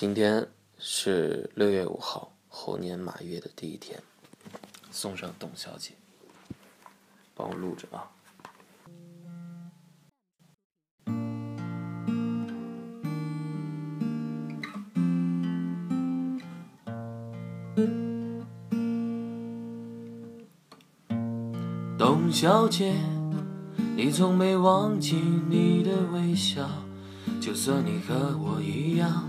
今天是六月五号，猴年马月的第一天，送上董小姐，帮我录着啊。董小姐，你从没忘记你的微笑，就算你和我一样，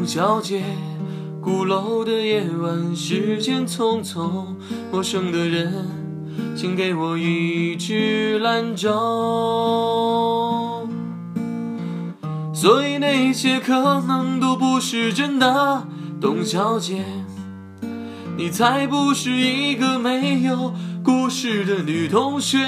董小姐，鼓楼的夜晚，时间匆匆，陌生的人，请给我一支兰州。所以那些可能都不是真的，董小姐。你才不是一个没有故事的女同学，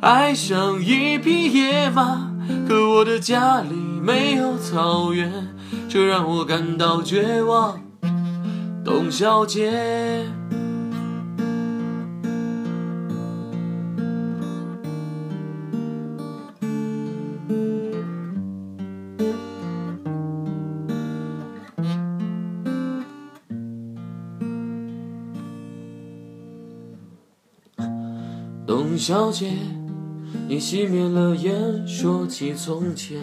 爱上一匹野马，可我的家里没有草原，这让我感到绝望，董小姐。董小姐，你熄灭了烟，说起从前。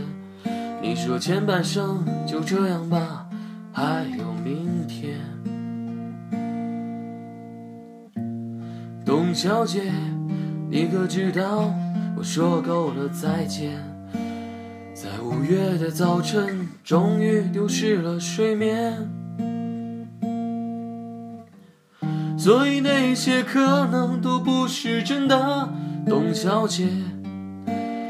你说前半生就这样吧，还有明天。董小姐，你可知道我说够了再见，在五月的早晨，终于丢失了睡眠。所以那些可能都不是真的，董小姐，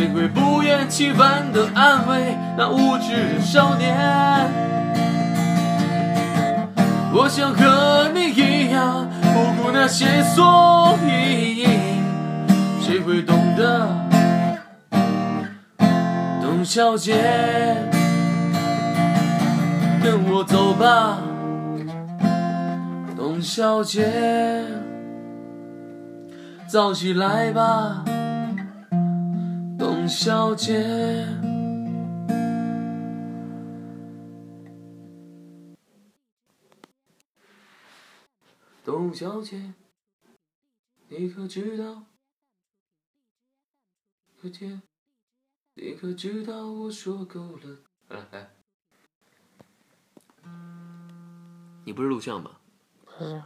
谁会不厌其烦地安慰那无知的少年？我想和你一样不顾那些所以，谁会懂得？董小姐，跟我走吧，董小姐，早起来吧。董小姐，董小姐，你可知道？可见，你可知道我说够了？来来，你不是录像吗？不是。